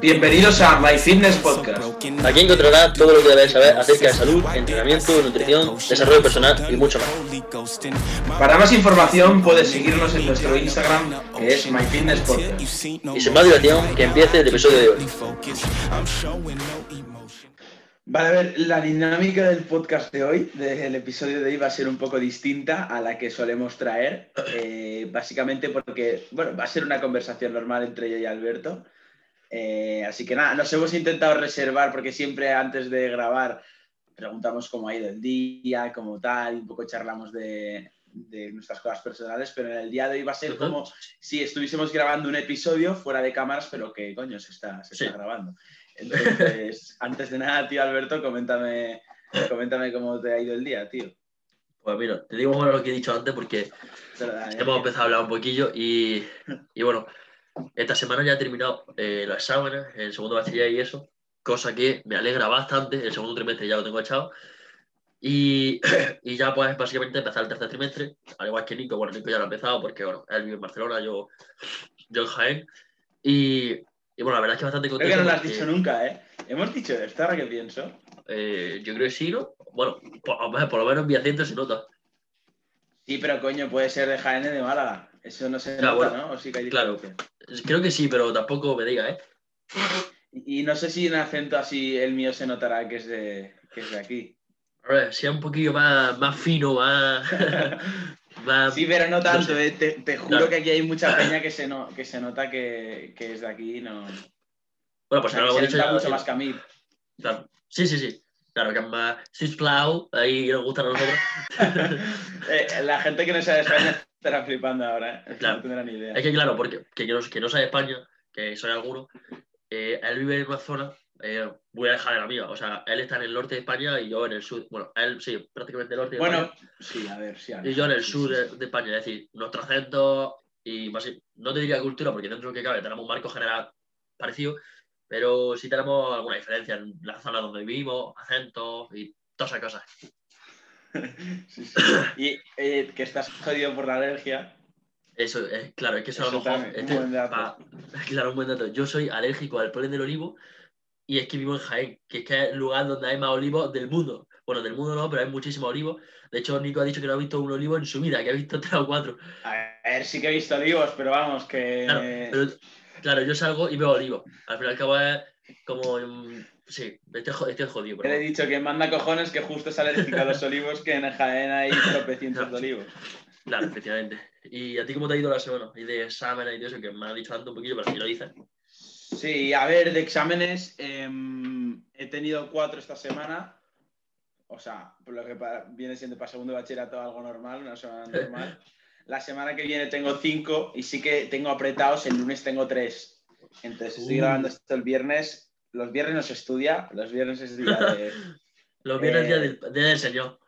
Bienvenidos a My Fitness Podcast. Aquí encontrarás todo lo que debes saber acerca de salud, entrenamiento, nutrición, desarrollo personal y mucho más. Para más información puedes seguirnos en nuestro Instagram que es My Fitness Podcast. Y sin más dilación, que empiece el episodio de hoy. Vale, a ver, la dinámica del podcast de hoy, del episodio de hoy, va a ser un poco distinta a la que solemos traer, eh, básicamente porque, bueno, va a ser una conversación normal entre yo y Alberto. Eh, así que nada, nos hemos intentado reservar porque siempre antes de grabar preguntamos cómo ha ido el día, cómo tal, y un poco charlamos de, de nuestras cosas personales, pero en el día de hoy va a ser como si estuviésemos grabando un episodio fuera de cámaras, pero que coño se está, se está Sí. grabando. Entonces, antes de nada, tío Alberto, coméntame, coméntame cómo te ha ido el día, tío. Pues mira, te digo bueno lo que he dicho antes porque hemos empezado a hablar un poquillo y, y bueno, esta semana ya he terminado eh, los exámenes, el segundo bachiller y eso, cosa que me alegra bastante, el segundo trimestre ya lo tengo echado. Y, y ya pues básicamente empezar el tercer trimestre, al igual que Nico, bueno, Nico ya lo ha empezado porque bueno, él vive en Barcelona, yo, yo en Jaén. Y, y bueno, la verdad es que bastante Creo contento. que no lo has porque, dicho nunca, ¿eh? Hemos dicho esto, ahora que pienso. eh, yo creo que sí, ¿no? Bueno, por, lo menos en mi acento se nota. Sí, pero coño, puede ser de Jaén de Málaga. Eso no se nota, bueno, ¿no? O sí que hay claro. Creo que sí, pero tampoco me diga, ¿eh? Y, y no sé si en acento así el mío se notará que es de, que es de aquí. A ver, sea un poquillo más, más fino, más. Sí, pero no tanto, eh. te, te juro Claro. que aquí hay mucha peña que se, no, que se nota que, que es de aquí, no. Bueno, O pues sea, no que lo se dicho mucho sí. más que a mí. Claro. Sí, sí, sí. Claro, que es más sisplau, ahí nos gustan a nosotros. Eh, la gente que no sabe España estará flipando ahora, ¿eh? Claro. No tendrá ni idea. es que claro, porque que, que no, que no sabe España, que soy alguno, eh, él vive en una zona eh, muy alejada de la mía. O sea, él está en el norte de España y yo en el sur. Bueno, él sí, prácticamente el norte de Bueno, España. sí, a ver, sí. a Y ver. yo en el sur sí, de, sí. de España, es decir, nuestro acento y más, no te diría cultura, porque dentro de lo que cabe tenemos un marco general parecido, pero sí tenemos alguna diferencia en la zona donde vivimos, acentos y todas esas cosas. Sí, sí. Y eh, que estás jodido por la alergia. Eso es claro, es que eso, a Eso lo mejor. también, un este- buen dato. pa- claro, un buen dato. Yo soy alérgico al polen del olivo y es que vivo en Jaén, que es que es el lugar donde hay más olivos del mundo. Bueno, del mundo no, pero hay muchísimos olivos. De hecho, Nico ha dicho que no ha visto un olivo en su vida, que ha visto tres o cuatro. A ver, sí que he visto olivos, pero vamos, que. Claro, pero, claro, yo salgo y veo olivos. Al final cabo es como. mm, Sí, estoy, estoy jodido. Pero, le he dicho que manda cojones que justo sale alérgico a los olivos, que en Jaén hay tropecientos de olivos. Claro, efectivamente. ¿Y a ti cómo te ha ido la semana? Y de exámenes y de eso, que me has dicho tanto un poquillo, pero si lo dices. Sí, a ver, de exámenes em, he tenido cuatro esta semana. O sea, por lo que viene siendo para segundo de bachillerato algo normal, una semana normal. La semana que viene tengo cinco y sí que tengo apretados, el lunes tengo tres. Entonces estoy Uh. grabando esto el viernes. Los viernes no se estudia, los viernes es día de... Los viernes Eh, día día del Señor.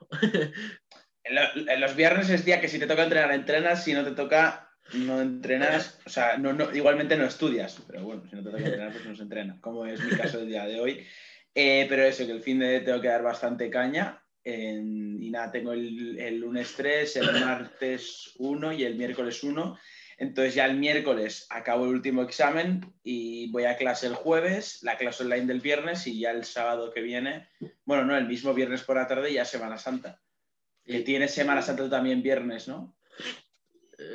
En lo- en los viernes es día que si te toca entrenar, entrenas, si no te toca, no entrenas, o sea, no, no- igualmente no estudias, pero bueno, si no te toca entrenar, pues no se entrena, como es mi caso el día de hoy. Eh, pero eso, que el fin de tengo que dar bastante caña. en- y nada, tengo el, el lunes 3, el martes 1 y el miércoles 1. Entonces ya el miércoles acabo el último examen y voy a clase el jueves, la clase online del viernes y ya el sábado que viene, bueno, no, el mismo viernes por la tarde ya Semana Santa. Que tiene Semana Santa también viernes, ¿no?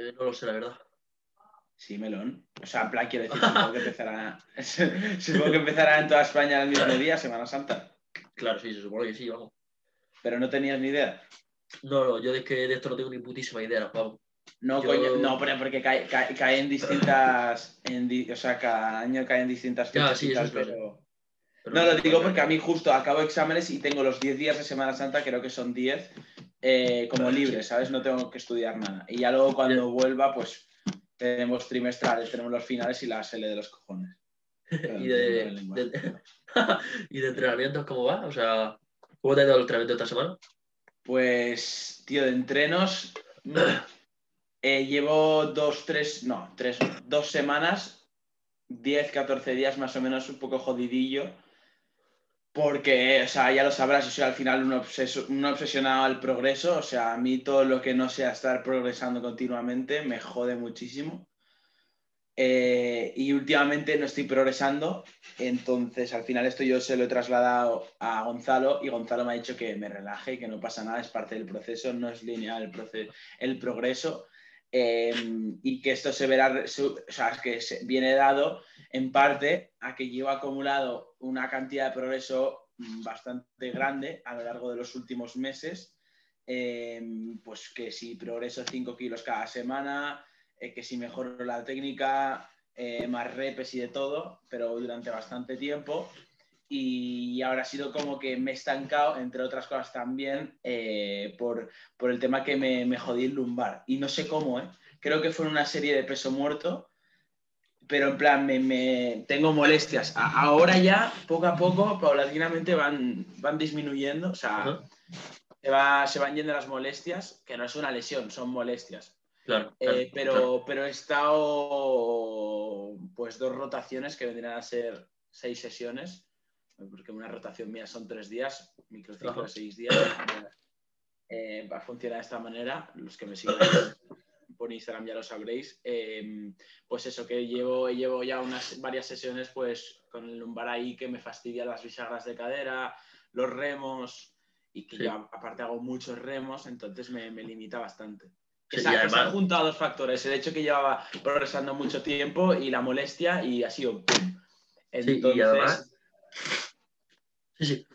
Eh, no lo sé, la verdad. Sí, melón. O sea, en plan, quiero decir, supongo que empezará, supongo que empezará en toda España el mismo día, Semana Santa. Claro, sí, se supone que sí, vamos. Pero no tenías ni idea. No, no, yo de, que de esto no tengo ni putísima idea, vamos. No, Yo- coño, no, pero porque cae, cae- cae en distintas. en di- o sea, cada año caen distintas Ya, sí, eso es pero. Pero No, lo digo porque a mí justo acabo exámenes y tengo los 10 días de Semana Santa, creo que son 10, eh, como sí. ¿sabes? No tengo que estudiar nada. Y ya luego cuando vuelva, pues tenemos trimestrales, tenemos los finales y la SL de los cojones. Perdón, y, de, y de entrenamientos, ¿cómo va? O sea, ¿cómo te ha ido el entrenamiento esta semana? Pues, tío, de entrenos. eh, llevo dos, tres, no, tres, dos semanas, 10, 14 días más o menos, un poco jodidillo. Porque, o sea, ya lo sabrás, yo soy al final un, obseso- un obsesionado al progreso. O sea, a mí todo lo que no sea estar progresando continuamente me jode muchísimo. Eh, y últimamente no estoy progresando, entonces al final esto yo se lo he trasladado a Gonzalo y Gonzalo me ha dicho que me relaje que no pasa nada, es parte del proceso, no es lineal el, proceso, el progreso eh, y que esto se verá, o sea, que viene dado en parte a que llevo acumulado una cantidad de progreso bastante grande a lo largo de los últimos meses, eh, pues que si progreso 5 kilos cada semana, eh, que si mejoro la técnica, eh, más repes y de todo, pero durante bastante tiempo. Y ahora ha sido como que me he estancado, entre otras cosas también, eh, por, por, el tema que me, me, jodí el lumbar. Y no sé cómo. Creo que fue una serie de peso muerto, pero en plan, me, me, tengo molestias. ahora ya, poco a poco, paulatinamente van, van disminuyendo, o sea, se, va, se van yendo las molestias, que no es una lesión, son molestias. Eh, pero, pero he estado pues dos rotaciones que vendrían a ser seis sesiones, porque una rotación mía son tres días, microciclo de seis días. Eh, va a funcionar de esta manera. Los que me siguen por Instagram ya lo sabréis. Eh, pues eso, que llevo, llevo ya unas varias sesiones pues con el lumbar ahí que me fastidia las bisagras de cadera, los remos y que yo aparte hago muchos remos, entonces me, me limita bastante. Exacto, se han juntado dos factores. El hecho que llevaba progresando mucho tiempo y la molestia y ha sido ¡pum! Entonces... Sí, sí,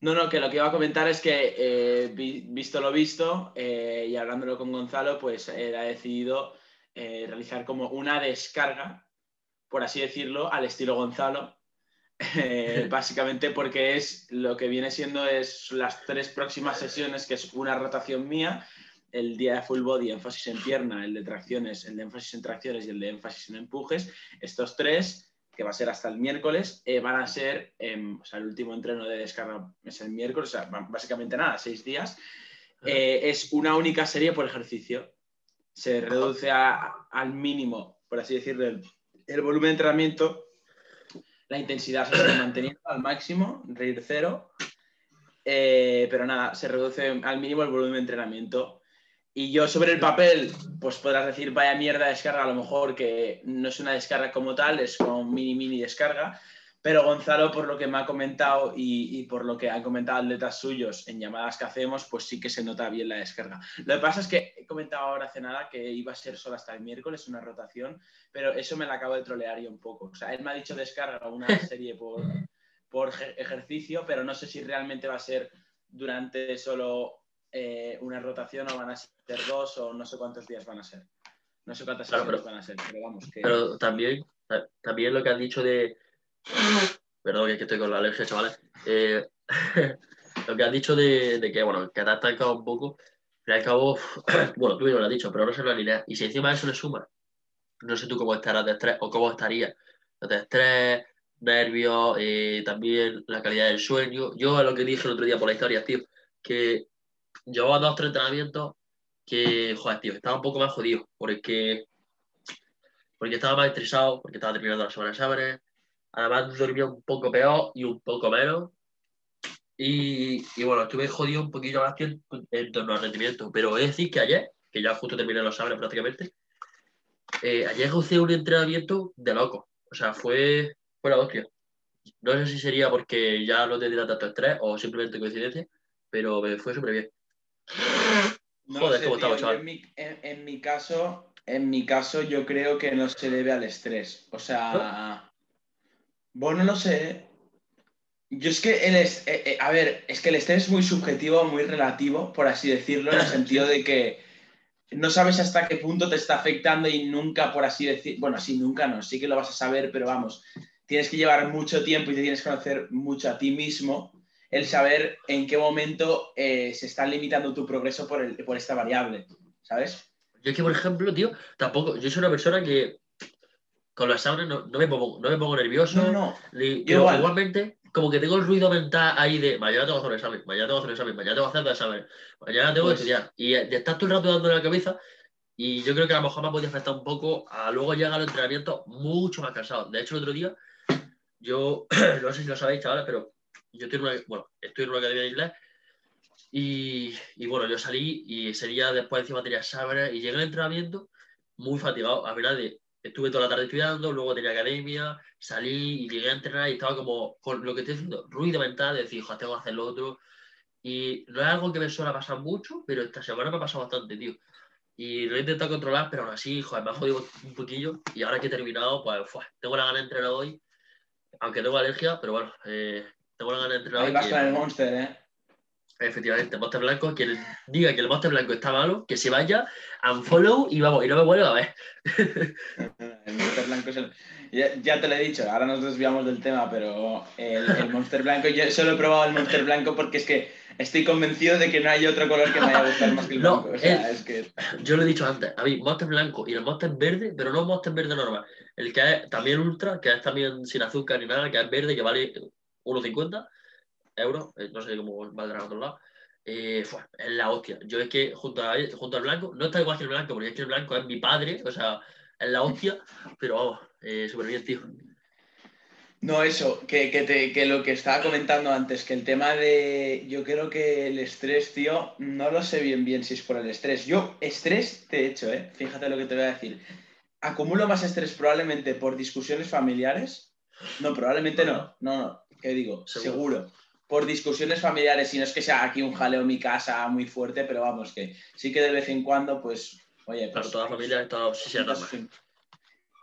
No, no, que lo que iba a comentar es que, eh, visto lo visto, eh, y hablándolo con Gonzalo, pues él ha decidido eh, realizar como una descarga, por así decirlo, al estilo Gonzalo. básicamente porque es lo que viene siendo es las tres próximas sesiones, que es una rotación mía, el día de full body, énfasis en pierna, el de tracciones, el de énfasis en tracciones y el de énfasis en empujes, estos tres, que va a ser hasta el miércoles, eh, van a ser, o sea, el último entreno de descarga es el miércoles, o sea, básicamente nada, seis días. Eh, es una única serie por ejercicio. Se reduce al mínimo, por así decirlo, el, volumen de entrenamiento. La intensidad se está manteniendo al máximo, reír cero. Eh, pero nada, se reduce al mínimo el volumen de entrenamiento. Y yo sobre el papel, pues podrás decir, vaya mierda descarga, a lo mejor que no es una descarga como tal, es como mini, mini descarga. Pero Gonzalo, por lo que me ha comentado y, por lo que han comentado atletas suyos en llamadas que hacemos, pues sí que se nota bien la descarga. Lo que pasa es que he comentado ahora hace nada que iba a ser solo hasta el miércoles una rotación, pero eso me la acabo de trolear yo un poco. O sea, él me ha dicho descarga una serie por, por ejercicio, pero no sé si realmente va a ser durante solo eh, una rotación o van a ser dos o no sé cuántos días van a ser. No sé cuántas claro, van a ser, pero vamos. Que... Pero también, también lo que han dicho de. Perdón, que estoy con la alergia, chavales. Eh, lo que han dicho de, de, que, bueno, que te ha estancado un poco. Al cabo, bueno, tú mismo lo has dicho, pero no se lo idea. Y si encima eso le suma, no sé tú cómo estarás de estrés o cómo estaría de estrés, nervios, eh, también la calidad del sueño. Yo, a lo que dije el otro día por la historia, tío, que llevaba dos tres entrenamientos que, joder, tío, estaba un poco más jodido, porque, porque estaba más estresado, porque estaba terminando la semana de exámenes, además dormía un poco peor y un poco menos, y, bueno, estuve jodido un poquillo más en, en torno al rendimiento, pero es decir que ayer, que ya justo terminé los exámenes prácticamente, eh, ayer hice un entrenamiento de loco, o sea, fue, fue la hostia. No sé si sería porque ya no tenía tanto estrés o simplemente coincidencia, pero me fue súper bien. Joder, En mi, caso, en mi caso, yo creo que no se debe al estrés. O sea, bueno, no sé. Yo es que el eh, eh, a ver, es que el estrés es muy subjetivo, muy relativo, por así decirlo, en el sentido de que no sabes hasta qué punto te está afectando y nunca, por así decir, bueno, sí, nunca no, sí que lo vas a saber, pero vamos, tienes que llevar mucho tiempo y te tienes que conocer mucho a ti mismo el saber en qué momento eh, se está limitando tu progreso por, el, por esta variable, ¿sabes? Yo es que, por ejemplo, tío, tampoco, yo soy una persona que con los exámenes no, no, me, pongo, no me pongo nervioso. No, no. yo igualmente, como que tengo el ruido mental ahí de mañana tengo que hacer un examen, mañana tengo que hacer un examen, mañana tengo que hacer el examen, mañana tengo que pues estudiar. Y de estar todo el rato dando la cabeza, y yo creo que a lo mejor me podía afectar un poco a luego llegar al entrenamiento mucho más cansado. De hecho, el otro día, yo, no sé si lo sabéis, chavales, pero yo estoy en una, bueno, estoy en una academia de inglés y, y, bueno, yo salí y ese día después encima tenía exámenes y llegué al entrenamiento muy fatigado, a final de estuve toda la tarde estudiando, luego tenía academia, salí y llegué a entrenar y estaba como con lo que estoy diciendo, ruido mental, de decir, joder, tengo que hacer lo otro. Y no es algo que me suele pasar mucho, pero esta semana me ha pasado bastante, tío. Y lo he intentado controlar, pero aún así, joder, me ha jodido un poquillo. Y ahora que he terminado, pues tengo la gana de entrenar hoy, aunque tengo alergia, pero bueno, eh, la gana de entrenar Ahí que- con el Monster, ¿eh? Efectivamente, Monster Blanco, quien diga que el Monster Blanco está malo, que se vaya, unfollow y vamos, y no me vuelva a ver. El Monster Blanco es el... Ya, ya te lo he dicho, ahora nos desviamos del tema, pero el, el Monster Blanco, yo solo he probado el Monster Blanco porque es que estoy convencido de que no hay otro color que me haya gustado más que el No, blanco. O sea, el- es que... Yo lo he dicho antes, a mí, Monster Blanco y el Monster Verde, pero no Monster Verde normal, el que es también Ultra, que es también sin azúcar ni nada, que es verde, que vale 1,50 euros, eh, no sé cómo valdrá en otro lado. Eh, es la hostia. Yo es que junto, a, junto al blanco, no está igual que el blanco, porque es que el blanco es mi padre, o sea, es la hostia, pero vamos, eh, súper bien, tío. No, eso, que, que, te- que lo que estaba comentando antes, que el tema de. Yo creo que el estrés, tío, no lo sé bien bien si es por el estrés. Yo, estrés te he hecho, ¿eh? Fíjate lo que te voy a decir. Acumulo más estrés probablemente por discusiones familiares. No, probablemente no. No, no. ¿Qué digo? Seguro. Seguro. Por discusiones familiares, y no es que sea aquí un jaleo en mi casa muy fuerte, pero vamos, que sí que de vez en cuando, pues, oye, Claro, pues, toda la familia está sí, normal.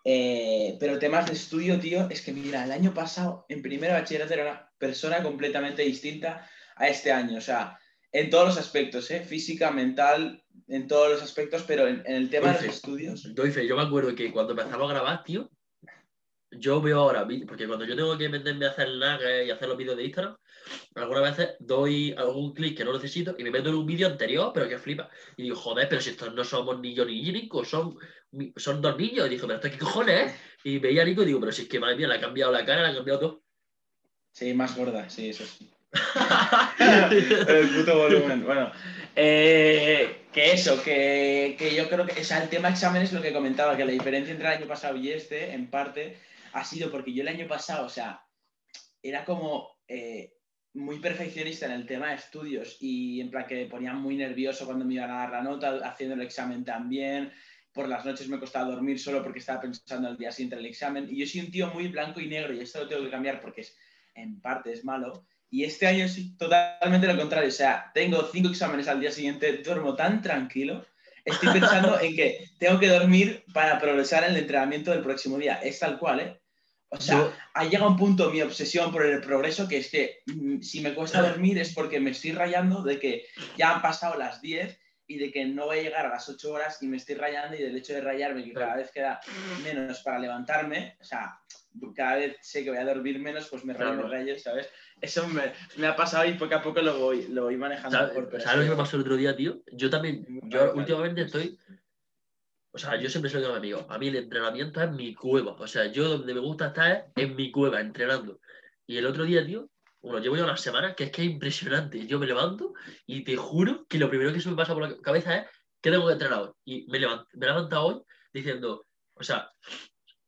eh, pero temas de estudio, tío, es que mira, el año pasado, en primero de bachillerato, era una persona completamente distinta a este año. O sea, en todos los aspectos, ¿eh? Física, mental, en todos los aspectos, pero en, en el tema de los estudios. Doy fe, yo me acuerdo que cuando empezamos a grabar, tío, yo veo ahora, porque cuando yo tengo que meterme a hacer nuggets y hacer los vídeos de Instagram, algunas veces doy algún clic que no necesito y me meto en un vídeo anterior, pero que flipa. Y digo, joder, pero si estos no somos ni yo ni Nico, son, son dos niños. Y digo, pero esto qué cojones, ¿eh? Y veía a Nico y digo, pero si es que madre mía, le ha cambiado la cara, le ha cambiado todo. Sí, más gorda, sí, eso sí. el puto volumen. Bueno, eh, que eso, que, que yo creo que, o sea, el tema examen es lo que comentaba, que la diferencia entre el año pasado y este, en parte, ha sido porque yo el año pasado, o sea, era como eh, muy perfeccionista en el tema de estudios y en plan que me ponía muy nervioso cuando me iban a dar la nota, haciendo el examen también. Por las noches me costaba dormir solo porque estaba pensando al día siguiente en el examen. Y yo soy un tío muy blanco y negro y esto lo tengo que cambiar porque es, en parte es malo. Y este año soy totalmente lo contrario. O sea, tengo cinco exámenes al día siguiente, duermo tan tranquilo. Estoy pensando en que tengo que dormir para progresar en el entrenamiento del próximo día. Es tal cual, ¿eh? O sea, ha llegado un punto mi obsesión por el progreso que es que mm, si me cuesta dormir es porque me estoy rayando de que ya han pasado las 10 y de que no voy a llegar a las 8 horas y me estoy rayando y del hecho de rayarme que cada vez queda menos para levantarme, o sea, cada vez sé que voy a dormir menos, pues me rayo, Claro. me rayo, ¿sabes? Eso me, me ha pasado y poco a poco lo voy, lo voy manejando ¿Sabes, pero ¿sabes lo que me pasó el otro día, tío? Yo también, yo últimamente estoy. O sea, yo siempre soy de mi amigo. A mí el entrenamiento es mi cueva. O sea, yo donde me gusta estar es en mi cueva, entrenando. Y el otro día, tío, bueno, llevo ya unas semanas que es que es impresionante. Yo me levanto y te juro que lo primero que se me pasa por la cabeza es que tengo que entrenar hoy. Y me, levant- me he levantado hoy diciendo, o sea,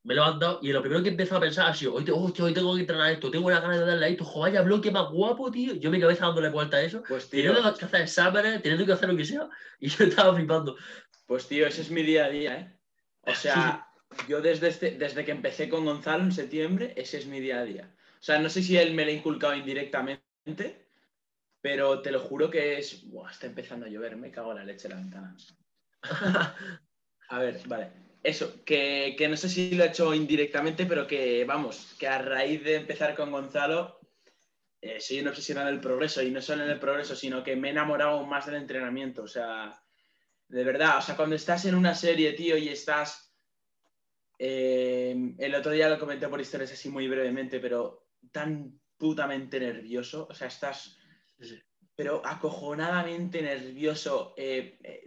me he levantado y lo primero que he empezado a pensar ha sido, hoy, te- hostia, hoy tengo que entrenar esto, tengo una ganas de darle a esto, joder, vaya bloque más guapo, tío. Yo mi cabeza dándole vuelta a eso Pues tío, teniendo que hacer exámenes, teniendo que hacer lo que sea, y yo estaba flipando. Pues tío, ese es mi día a día, ¿eh? O sea, yo desde, este- desde que empecé con Gonzalo en septiembre, ese es mi día a día. O sea, no sé si él me lo ha inculcado indirectamente, pero te lo juro que es... Buah, está empezando a llover, me cago en la leche en la ventana. A ver, vale. Eso, que, que no sé si lo he hecho indirectamente, pero que, vamos, que a raíz de empezar con Gonzalo, eh, soy un obsesionado del progreso, y no solo en el progreso, sino que me he enamorado más del entrenamiento, o sea, de verdad, o sea, cuando estás en una serie, tío, y estás... eh, el otro día lo comenté por historias así muy brevemente, pero tan putamente nervioso, o sea, estás pero acojonadamente nervioso, eh, eh,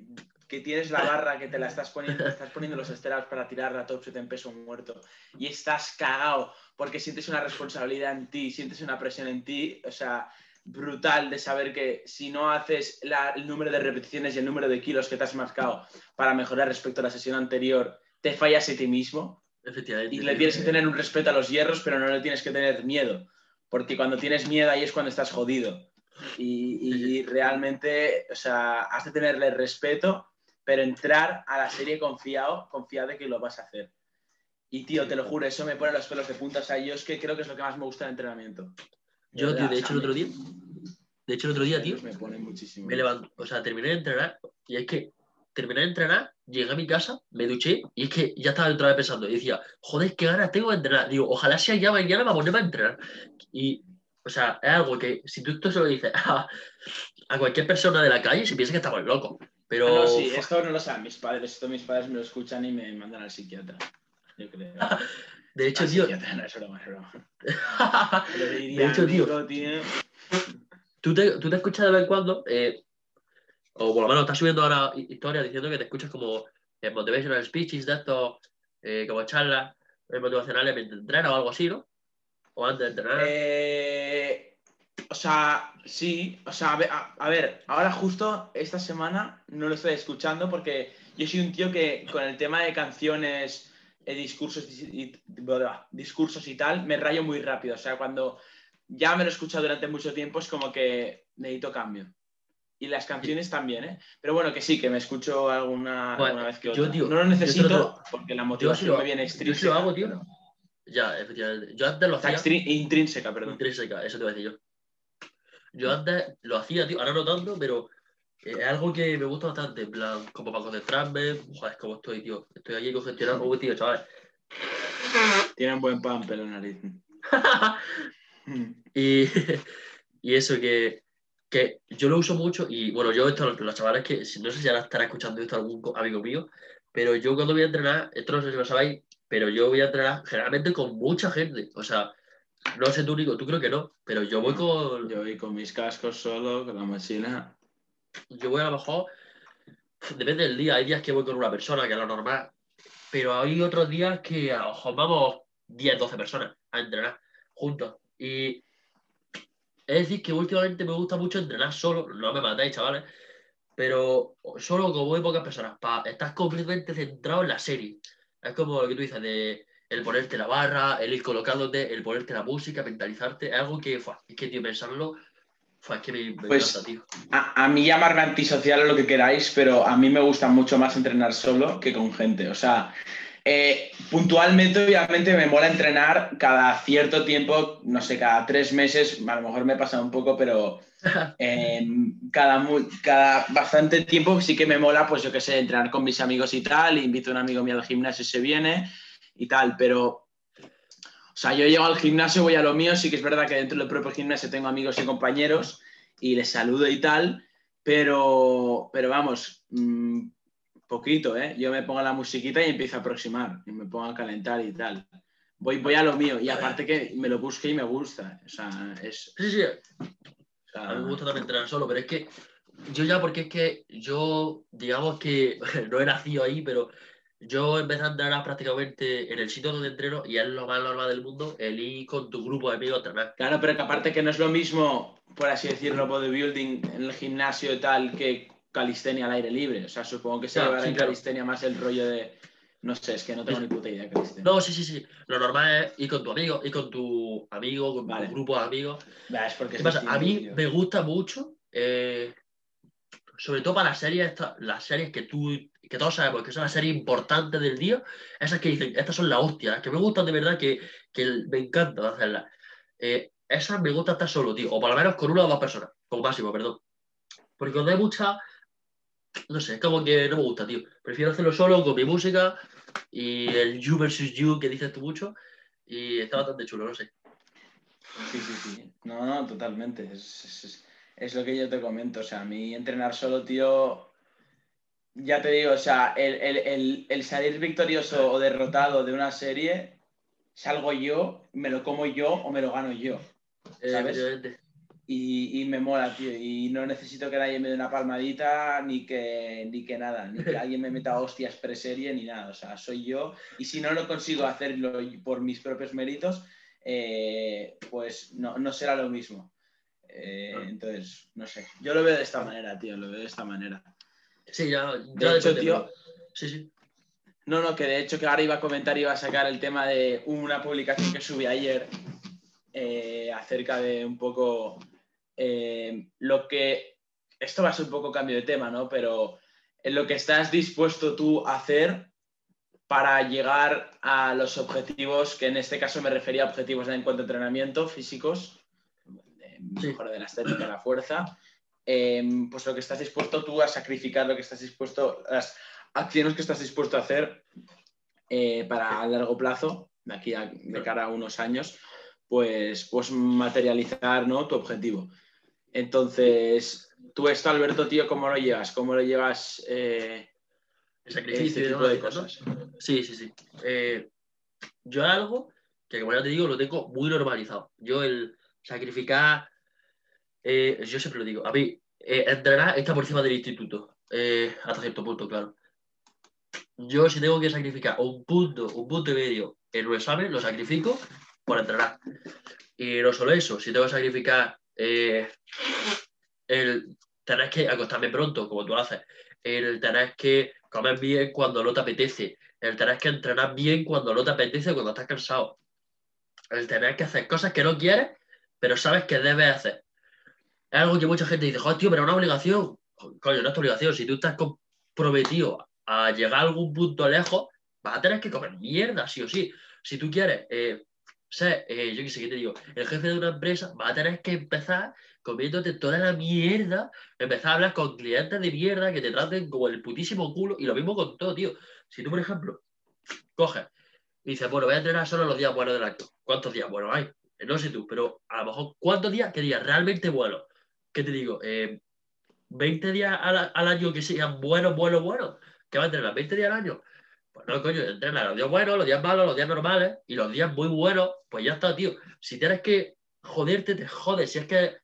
que tienes la barra que te la estás poniendo, estás poniendo los estelados para tirarla top set en peso muerto y estás cagado porque sientes una responsabilidad en ti, sientes una presión en ti, o sea, brutal de saber que si no haces la- el número de repeticiones y el número de kilos que te has marcado para mejorar respecto a la sesión anterior, te fallas a ti mismo Efectivamente. y le tienes que tener un respeto a los hierros, pero no le tienes que tener miedo, porque cuando tienes miedo ahí es cuando estás jodido. Y, y realmente, o sea, has de tenerle respeto, pero entrar a la serie confiado, confiado de que lo vas a hacer. Y tío, te lo juro, eso me pone los pelos de punta. O sea, yo es que creo que es lo que más me gusta del entrenamiento. Yo, tío, de hecho, el otro día, de hecho, el otro día, tío, Me pone muchísimo. me levanto, o sea, terminé de entrenar y es que terminé de entrenar, llegué a mi casa, me duché y es que ya estaba otra vez pensando y decía, joder, qué ganas tengo de entrenar. Digo, ojalá sea ya mañana para ponerme a entrenar. Y, o sea, es algo que si tú esto se lo dices a, a cualquier persona de la calle, se piensa que estamos locos. Pero, no, sí, esto no lo saben mis padres. Esto mis padres me lo escuchan y me mandan al psiquiatra. Yo creo. de hecho, tío, psiquiatra, no, es broma, es broma. De hecho, tío, tío. Tú te, tú te escuchas de vez en cuando, eh, o por lo menos estás subiendo ahora hi- historias diciendo que te escuchas como en motivational speeches de estos, eh, como charlas eh, motivacionales mientras entrenas o algo así, ¿no? O antes de entrenar. Eh, o sea, sí, o sea, a a- ver, ahora justo esta semana no lo estoy escuchando porque yo soy un tío que con el tema de canciones, eh, discursos y, discursos y tal, me rayo muy rápido. O sea, cuando ya me lo he escuchado durante mucho tiempo es como que necesito cambio. Y las canciones también, ¿eh? Pero bueno, que sí, que me escucho alguna, Bueno, alguna vez que yo, otra. tío, no lo yo necesito te lo- porque la yo motivación me viene yo extrínseca. lo hago, tío. pero- Ya, efectivamente. Yo antes lo hacía. intrínseca, perdón. Intrínseca, eso te voy a decir yo. Yo antes lo hacía, tío, ahora no tanto, pero eh, es algo que me gusta bastante, en plan, como para concentrarme, joder, como estoy, tío. Estoy aquí congestionado, uy, tío, chaval. Tiene un buen pan la nariz. y, y eso que, que yo lo uso mucho, y bueno, yo esto, los chavales que, no sé si ahora estará escuchando esto algún amigo mío, pero yo cuando voy a entrenar, esto no sé si lo sabéis, pero yo voy a entrenar generalmente con mucha gente, o sea, no sé tú, Nico, tú creo que no, pero yo voy con, Yo voy con mis cascos solo, con la mochila. yo voy a lo mejor, depende del día, hay días que voy con una persona, que es lo normal, pero hay otros días que a lo mejor vamos 10, 12 personas a entrenar juntos. Y es decir, que últimamente me gusta mucho entrenar solo, no me matéis, chavales, pero solo como voy pocas personas, para estar completamente centrado en la serie. Es como lo que tú dices, de el ponerte la barra, el ir colocándote, el ponerte la música, mentalizarte, es algo que, fua, es que, tío, pensarlo, fua, es que me, me Pues, encanta, tío. A, a mí llamarme antisocial o lo que queráis, pero a mí me gusta mucho más entrenar solo que con gente. O sea, eh, puntualmente, obviamente, me mola entrenar cada cierto tiempo, no sé, cada tres meses, a lo mejor me pasa un poco, pero eh, cada, cada bastante tiempo sí que me mola, pues yo qué sé, entrenar con mis amigos y tal, invito a un amigo mío al gimnasio y se viene y tal, pero... O sea, yo llego al gimnasio, voy a lo mío, sí que es verdad que dentro del propio gimnasio tengo amigos y compañeros y les saludo y tal, pero, pero vamos, mm, poquito, ¿eh? Yo me pongo la musiquita y empiezo a aproximar, y me pongo a calentar y tal. Voy, voy a lo mío, y aparte que me lo busque y me gusta. O sea, es. Sí, sí, o sea, A mí me gusta también entrenar solo, pero es que yo ya, porque es que yo, digamos que no he nacido ahí, pero yo empecé a entrenar prácticamente en el sitio donde entreno y es lo más normal del mundo el ir con tu grupo de amigos a entrenar. Claro, pero que aparte que no es lo mismo, por así decirlo, bodybuilding en el gimnasio y tal, que calistenia al aire libre. O sea, supongo que se Claro, sí, en claro. calistenia más el rollo de. No sé, es que no tengo ni puta idea de calistenia. No, sí, sí, sí. Lo normal es ir con tu amigo, ir con tu amigo, con Vale. tu grupo de amigos. Es porque ¿Qué es pasa? distinto, A mí tío. me gusta mucho, eh, sobre todo para las series, las series que tú, que todos sabemos que son las series importantes del día, esas que dicen, estas son las hostias, las que me gustan de verdad, que, que me encanta hacerlas. Eh, esas me gusta estar solo, tío, o por lo menos con una o dos personas, como máximo, perdón. Porque cuando hay muchas, no sé, es como que no me gusta, tío. Prefiero hacerlo solo con mi música y el you versus you que dices tú mucho, y está bastante chulo, no sé. Sí, sí, sí. No, no, totalmente. Es, es- es- es lo que yo te comento. O sea, a mí entrenar solo, tío. Ya te digo, o sea, el, el- el- el salir victorioso o derrotado de una serie, salgo yo, me lo como yo o me lo gano yo. Eh, ¿Sabes? efectivamente. Y, y me mola, tío. Y no necesito que nadie me dé una palmadita, ni que, ni que nada, ni que alguien me meta hostias preserie, ni nada. O sea, soy yo. Y si no lo consigo hacerlo por mis propios méritos, eh, pues no, no será lo mismo. Eh, entonces, no sé. Yo lo veo de esta manera, tío. Lo veo de esta manera. Sí, ya, De ya hecho, depende, tío, Sí, sí. No, no, que de hecho que ahora iba a comentar, iba a sacar el tema de una publicación que subí ayer eh, acerca de un poco eh, lo que, esto va a ser un poco cambio de tema, ¿no? Pero en lo que estás dispuesto tú a hacer para llegar a los objetivos, que en este caso me refería a objetivos de encuentro de entrenamiento físicos, mejora de la estética, la fuerza, em, pues lo que estás dispuesto tú a sacrificar, lo que estás dispuesto, las acciones que estás dispuesto a hacer eh, para a largo plazo, de aquí a, de cara a unos años, pues, pues materializar ¿no? tu objetivo. Entonces, tú esto, Alberto, tío, ¿cómo lo llevas? ¿Cómo lo llevas? Eh, el sacrificio este tipo de cosas. Sí, sí, sí. Eh, yo algo que, como ya te digo, lo tengo muy normalizado. Yo el sacrificar, eh, yo siempre lo digo, a mí, eh, entrenar está por encima del instituto, hasta cierto punto, claro. Yo si tengo que sacrificar un punto, un punto y medio en un examen, lo sacrifico por entrenar. Y no solo eso, si tengo que sacrificar el tener que acostarme pronto, como tú haces, el tener que comer bien cuando no te apetece, el tener que entrenar bien cuando no te apetece, cuando estás cansado, el tener que hacer cosas que no quieres, pero sabes que debes hacer. Es algo que mucha gente dice, joder, tío, pero es una obligación. Coño, no es tu obligación. Si tú estás comprometido a llegar a algún punto lejos, vas a tener que comer mierda, sí o sí. Si tú quieres eh, ser, eh, yo qué sé qué te digo, el jefe de una empresa, vas a tener que empezar comiéndote toda la mierda, empezar a hablar con clientes de mierda que te traten como el putísimo culo, y lo mismo con todo, tío. Si tú, por ejemplo, coges y dices, bueno, voy a entrenar solo los días buenos del año. ¿Cuántos días buenos hay? No sé tú, pero a lo mejor, ¿cuántos días, qué días realmente buenos? ¿Qué te digo? Eh, 20 días al, al, año que sean buenos, buenos, buenos. ¿Qué va a entrenar? ¿20 días al año? Pues no, coño, entrena los días buenos, los días malos, los días normales y los días muy buenos, pues ya está, tío. Si tienes que joderte, te jodes. Si es que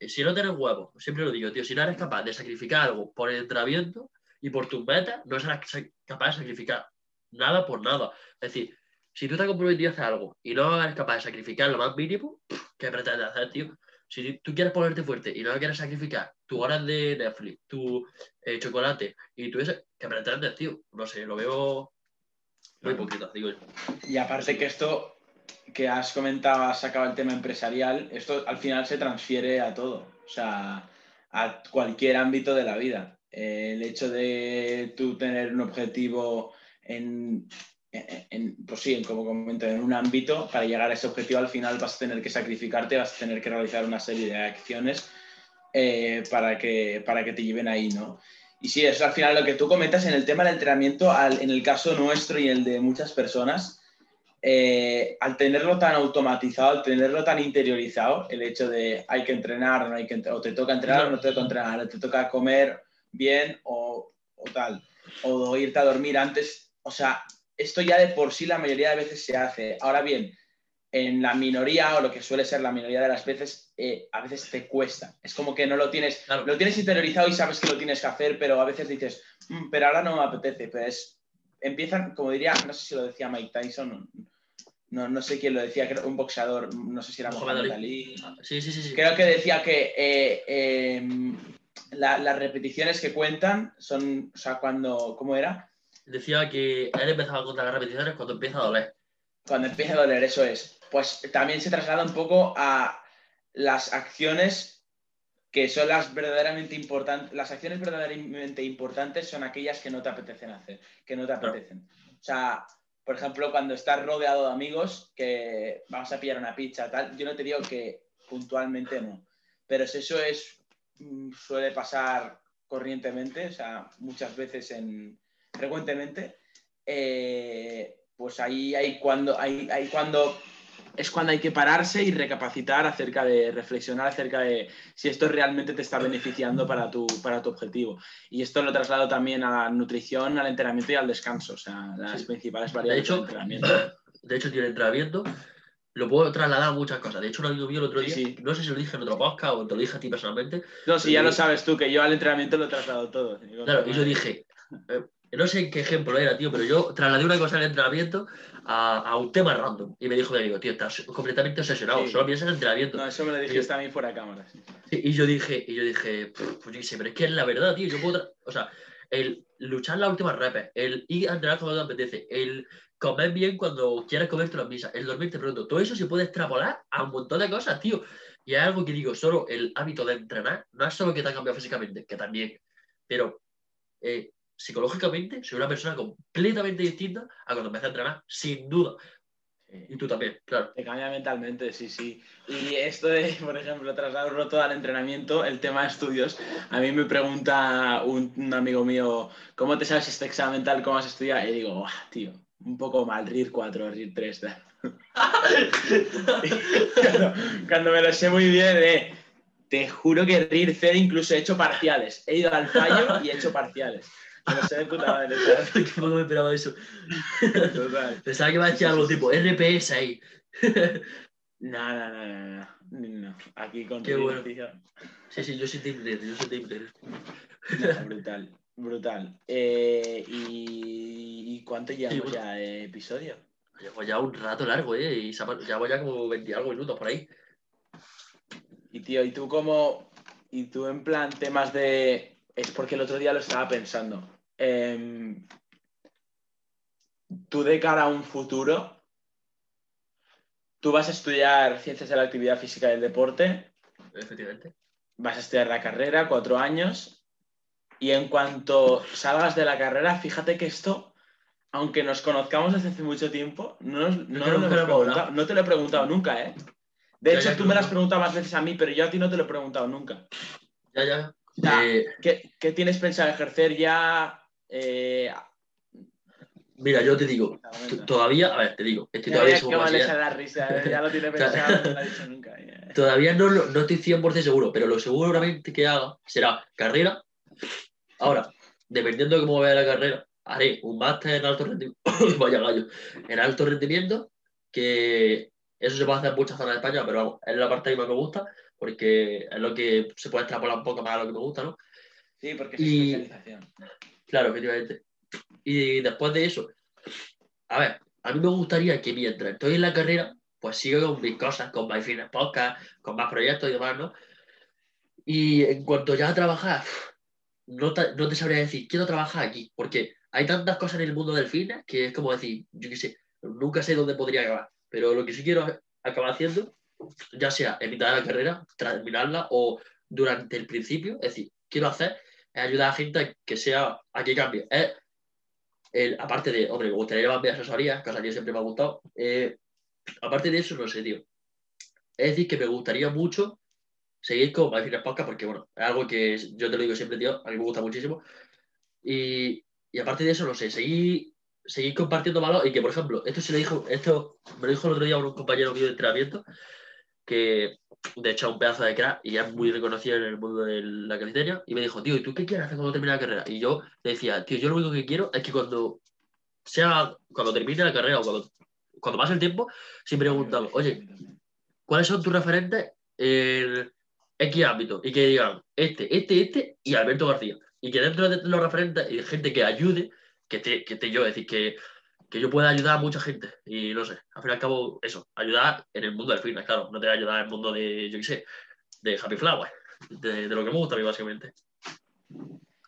si no tienes huevos, siempre lo digo, tío, si no eres capaz de sacrificar algo por el entrenamiento y por tus metas, no serás capaz de sacrificar nada por nada. Es decir, si tú te comprometido a hacer algo y no eres capaz de sacrificar lo más mínimo, ¿qué pretendes hacer, tío? Si tú quieres ponerte fuerte y no quieres sacrificar tu horas de Netflix, tu eh, chocolate y tú ese, ¿qué pretendes, tío? No sé, lo veo muy poquito, digo yo. Y aparte que esto que has comentado, has sacado el tema empresarial, esto al final se transfiere a todo, o sea, a cualquier ámbito de la vida. el hecho de tú tener un objetivo en, en, pues sí, como comento, en un ámbito, para llegar a ese objetivo al final vas a tener que sacrificarte, vas a tener que realizar una serie de acciones eh, para, que, para que te lleven ahí, ¿no? Y sí, eso al final lo que tú comentas en el tema del entrenamiento, en el caso nuestro y el de muchas personas, eh, al tenerlo tan automatizado, al tenerlo tan interiorizado, el hecho de hay que entrenar, no hay que, o te toca entrenar o no te toca entrenar, te toca comer bien o, o, tal, o irte a dormir antes, o sea, esto ya de por sí la mayoría de veces se hace. Ahora bien, en la minoría o lo que suele ser la minoría de las veces, eh, a veces te cuesta. Es como que no lo tienes, lo tienes interiorizado y sabes que lo tienes que hacer, pero a veces dices, mm, pero ahora no me apetece. Pues empiezan, como diría, no sé si lo decía Mike Tyson, no, no sé quién lo decía, creo un boxeador, no sé si era Muhammad Ali. Sí, sí, sí, Creo que decía que eh, em, las repeticiones que cuentan son, o sea, cuando, ¿cómo era? Decía que él empezaba a contar las repeticiones cuando empieza a doler. Cuando empieza a doler, eso es. Pues también se traslada un poco a las acciones que son las verdaderamente importantes. Las acciones verdaderamente importantes son aquellas que no te apetecen hacer, que no te apetecen. O sea, por ejemplo, cuando estás rodeado de amigos, que vamos a pillar una pizza, tal, yo no te digo que puntualmente no, pero si eso es, mm, suele pasar corrientemente, o sea, muchas veces en, frecuentemente, eh, pues ahí hay cuando, hay, hay cuando es cuando hay que pararse y recapacitar acerca de, reflexionar acerca de si esto realmente te está beneficiando para tu, para tu objetivo. Y esto lo traslado también a la nutrición, al entrenamiento y al descanso, o sea, las principales variables de hecho, del entrenamiento. De hecho, tiene entrenamiento lo puedo trasladar a muchas cosas. De hecho, un amigo mío el otro día, sí. no sé si lo dije en otro podcast o te lo dije a ti personalmente. No, si ya lo sabes tú, que yo al entrenamiento lo he trasladado todo. Claro, y yo dije, eh, no sé en qué ejemplo era, tío, pero yo trasladé una cosa en el entrenamiento a, a, un tema random. Y me dijo, digo, tío, estás completamente obsesionado, sí. solo piensas en entrenamiento. No, eso me lo dijiste a mí fuera de cámara. Sí. Y yo dije, y yo dije, pues yo sé, pero es que es la verdad, tío, yo puedo, o sea, el luchar la última repes, el ir a entrenar cuando te apetece, el comer bien cuando quieres comerte las misas, el dormirte pronto, todo eso se puede extrapolar a un montón de cosas, tío. Y es algo que digo, solo el hábito de entrenar, no es solo que te ha cambiado físicamente, que también, pero eh, psicológicamente soy una persona completamente distinta a cuando empecé a entrenar, sin duda. Y tú también, claro. Te cambia mentalmente, sí, sí. Y esto de, por ejemplo, trasladarlo todo al entrenamiento, el tema de estudios, a mí me pregunta un, amigo mío, ¿cómo te sabes este examen tal, cómo has estudiado? Y digo, tío, un poco mal, RIR 4, RIR 3. cuando, me lo sé muy bien, eh, te juro que RIR 0 incluso he hecho parciales. He ido al fallo y he hecho parciales. Me sé de puta madre. Qué poco me esperaba eso. Total. Pensaba que iba a decir algo tipo RPS ahí. no, no, no, no, no. Aquí con Qué bueno. Sí, sí, yo soy Team yo soy Team brutal, brutal. Eh, y, ¿Y cuánto llevamos ya de episodio? Llevo ya un rato largo, ¿eh? Y llevo ya como 20 algo minutos por ahí. Y tío, ¿y tú cómo...? ¿Y tú en plan temas de...? Es porque el otro día lo estaba pensando. Em, tú de cara a un futuro, tú vas a estudiar ciencias de la actividad física y del deporte. Efectivamente. Vas a estudiar la carrera, cuatro años. Y en cuanto salgas de la carrera, fíjate que esto, aunque nos conozcamos desde hace mucho tiempo, no, no, te lo he preguntado nunca, ¿eh? De hecho, tú me lo has preguntado más veces a mí, pero yo a ti no te lo he preguntado nunca. Ya, ya. Eh, ¿qué, ¿qué, tienes pensado ejercer ya eh, Mira, yo te digo, todavía, a ver, te digo, estoy todavía Todavía no, no estoy 100% seguro, pero lo seguramente que haga será carrera. Ahora, dependiendo de cómo vaya la carrera, haré un máster en alto rendimiento. Vaya gallo. En alto rendimiento, que eso se puede hacer en muchas zonas de España, pero vamos, es la parte que más me gusta, porque es lo que se puede extrapolar un poco más a lo que me gusta, ¿no? Sí, porque es especialización. Claro, efectivamente. Y después de eso, a ver, a mí me gustaría que mientras estoy en la carrera, pues siga con mis cosas, con más fines podcast, con más proyectos y demás, ¿no? Y en cuanto ya a trabajar, no te, no te sabría decir, quiero trabajar aquí, porque hay tantas cosas en el mundo del fitness que es como decir, yo qué sé, nunca sé dónde podría acabar, pero lo que sí quiero acabar haciendo, ya sea en mitad de la carrera, terminarla o durante el principio, es decir, quiero hacer ayudar a gente que sea a que cambie. aparte de, hombre, me gustaría llevar mi asesoría, cosa que siempre me ha gustado. Eh, aparte de eso, no sé, tío. Es decir, que me gustaría mucho seguir con MyFitness Podcast porque, bueno, es algo que yo te lo digo siempre, tío, a mí me gusta muchísimo. Y, y aparte de eso, no sé, seguir, seguir compartiendo valor y que, por ejemplo, esto se lo dijo, esto me lo dijo el otro día un compañero mío de entrenamiento, que de hecho un pedazo de crack y es muy reconocido en el mundo de la calistenia y me dijo, tío, ¿y tú qué quieres hacer cuando termine la carrera? Y yo le decía, tío, yo lo único que quiero es que cuando sea, cuando termine la carrera o cuando, cuando pase el tiempo, siempre preguntan, oye, ¿cuáles son tus referentes en X ámbito? Y que digan, este, este, este y Alberto García. Y que dentro de los referentes y gente que ayude, que te, que te yo, decir, que que yo pueda ayudar a mucha gente. Y no sé, al fin y al cabo, eso, ayudar en el mundo del fitness, claro, no te voy a ayudar en el mundo de, yo qué sé, de Happy Flower, de, lo que me gusta a mí, básicamente.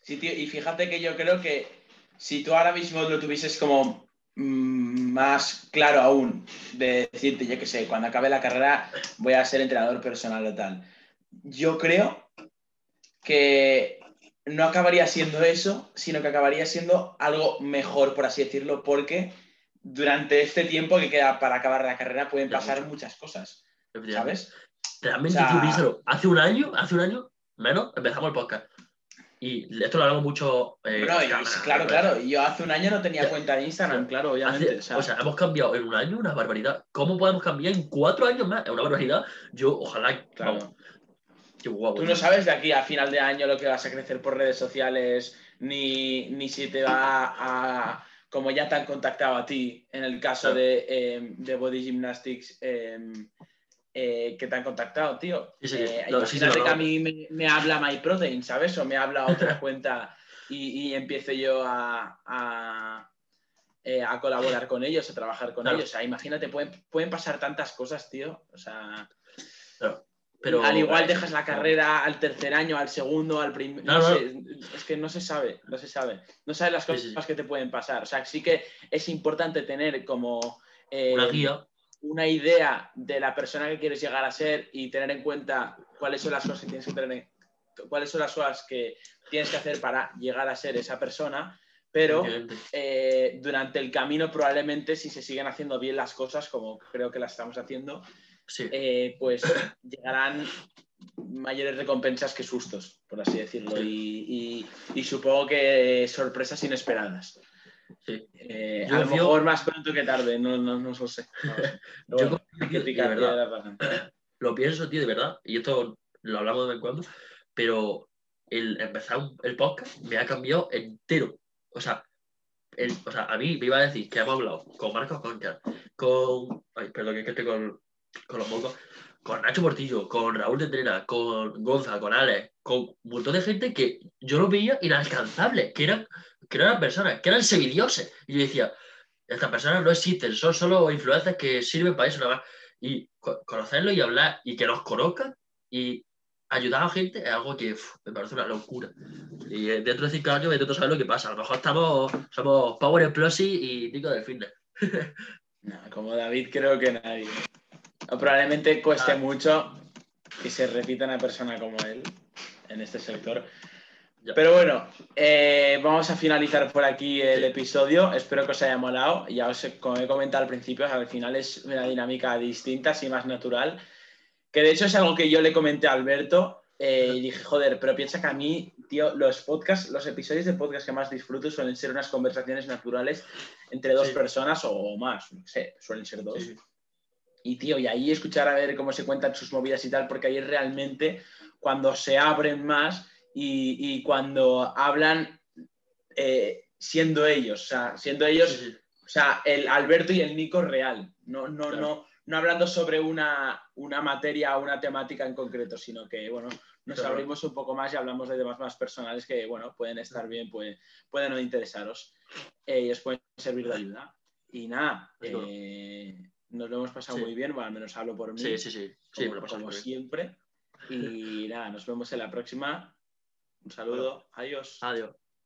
Sí, tío, y fíjate que yo creo que si tú ahora mismo lo tuvieses como mm, más claro aún, de decirte, yo qué sé, cuando acabe la carrera voy a ser entrenador personal o tal, yo creo que no acabaría siendo eso, sino que acabaría siendo algo mejor, por así decirlo, porque durante este tiempo que queda para acabar la carrera pueden pasar muchas cosas, ¿sabes? Realmente, hace un año, hace un año, menos, empezamos el podcast. Y esto lo hablamos mucho. Eh, claro, claro. Y yo hace un año no tenía cuenta de Instagram, claro, obviamente. o, sea, hemos cambiado en un año una barbaridad. ¿Cómo podemos cambiar en cuatro años más? Es una barbaridad. Yo, ojalá. Claro. Tú no sabes de aquí a final de año lo que vas a crecer por redes sociales, ni, si te va a, como ya te han contactado a ti, en el caso de, em, Body Gymnastics, em, eh, que te han contactado, tío. Eh, imagínate que a mí me, habla MyProtein, ¿sabes? O me habla otra cuenta y, y empiezo yo a, a, eh, colaborar con ellos, a trabajar con ellos. O sea, imagínate, pueden, pueden pasar tantas cosas, tío. O sea al igual dejas la carrera al tercer año, al segundo, al primer. No, Sé, es que no se sabe, no se sabe. No sabes las cosas que te pueden pasar. O sea, sí que es importante tener como. Eh, una guía. Una idea de la persona que quieres llegar a ser y tener en cuenta cuáles son las cosas que tienes que tener cuáles son las cosas que tienes que hacer para llegar a ser esa persona, pero eh, durante el camino probablemente si se siguen haciendo bien las cosas, como creo que las estamos haciendo, Sí, eh, pues llegarán mayores recompensas que sustos, por así decirlo, y, y- y supongo que sorpresas inesperadas. sí. Eh, a lo mejor más pronto que tarde, no, no, no lo sé. no Yo bueno, que de picar verdad, piedra para- lo pienso, tío, de verdad, y esto lo hablamos de vez en cuando, pero el empezar el podcast me ha cambiado entero. O sea, el- o sea, a mí me iba a decir que hemos hablado con Marcos Concha, con. Ay, perdón, que estoy con, con los mocos. Con Nacho Portillo, con Raúl de Trena, con Gonza, con Alex, con un montón de gente que yo lo veía inalcanzable, que eran, que eran personas, que eran semidioses. Y yo decía, estas personas no existen, son solo influencias que sirven para eso nada más. Y co- conocerlos y hablar y que nos conozcan y ayudar a gente es algo que me parece una locura. Y eh, dentro de cinco años intento saber lo que pasa. A lo mejor estamos, somos Power Explosive y Nico del Fitness. Como David creo que nadie. Probablemente cueste Ah. mucho que se repita una persona como él en este sector. Pero bueno, eh, vamos a finalizar por aquí el Sí. episodio. Espero que os haya molado. Ya os he, como he comentado al principio, al final es una dinámica distinta, así más natural. Que de hecho es algo que yo le comenté a Alberto eh, y dije, joder, pero piensa que a mí, tío, los podcasts, los episodios de podcast que más disfruto suelen ser unas conversaciones naturales entre dos Sí. personas o más, no sé, suelen ser dos. Sí. Y tío, y ahí escuchar a ver cómo se cuentan sus movidas y tal, porque ahí es realmente cuando se abren más y, y cuando hablan eh, siendo ellos, o sea, siendo ellos, Sí, sí. o sea, el Alberto y el Nico real, no, no, Claro. no, no hablando sobre una, una materia o una temática en concreto, sino que, bueno, nos Claro. abrimos un poco más y hablamos de temas más personales que, bueno, pueden estar bien, pueden, pueden no interesaros eh, y os pueden servir de ayuda. Y nada, eh, nos lo hemos pasado Sí. muy bien, bueno, al menos hablo por mí, Sí, sí, sí. Sí, como, siempre. Y nada, nos vemos en la próxima. Un saludo, adiós. Adiós.